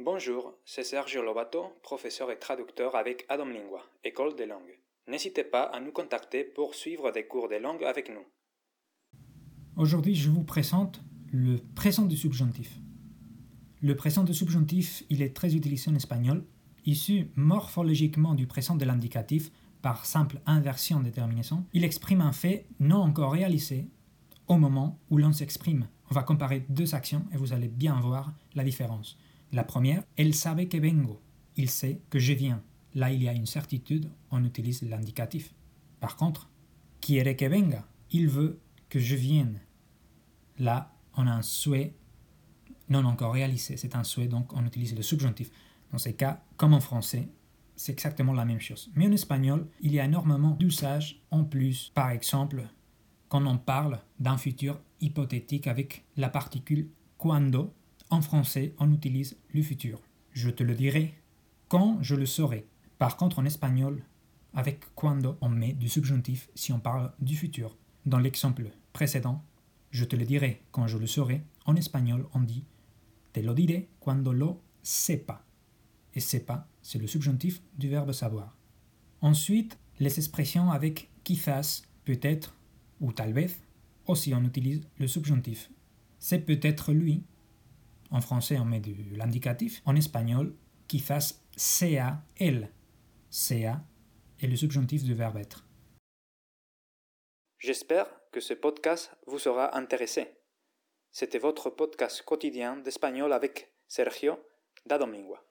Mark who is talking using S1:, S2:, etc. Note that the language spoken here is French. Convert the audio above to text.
S1: Bonjour, c'est Sergio Lobato, professeur et traducteur avec Adam Lingua, École des langues. N'hésitez pas à nous contacter pour suivre des cours de langue avec nous.
S2: Aujourd'hui, je vous présente le présent du subjonctif. Le présent du subjonctif, il est très utilisé en espagnol, issu morphologiquement du présent de l'indicatif par simple inversion de terminaison. Il exprime un fait non encore réalisé au moment où l'on s'exprime. On va comparer deux actions et vous allez bien voir la différence. La première, elle savait que vengo. Il sait que je viens. Là, il y a une certitude, on utilise l'indicatif. Par contre, quiere que venga? Il veut que je vienne. Là, on a un souhait non encore réalisé. C'est un souhait, donc on utilise le subjonctif. Dans ces cas, comme en français, c'est exactement la même chose. Mais en espagnol, il y a énormément d'usages en plus. Par exemple, quand on parle d'un futur hypothétique avec la particule cuando, en français, on utilise le futur. Je te le dirai quand je le saurai. Par contre, en espagnol, avec cuando, on met du subjonctif si on parle du futur. Dans l'exemple précédent, je te le dirai quand je le saurai. En espagnol, on dit te lo diré cuando lo sepa. Et sepa, c'est le subjonctif du verbe savoir. Ensuite, les expressions avec quizás, peut-être ou tal vez, aussi on utilise le subjonctif. C'est peut-être lui. En français, on met de l'indicatif. En espagnol, quizás sea él. Sea est le subjonctif du verbe être.
S1: J'espère que ce podcast vous sera intéressé. C'était votre podcast quotidien d'espagnol avec Sergio da Domingua.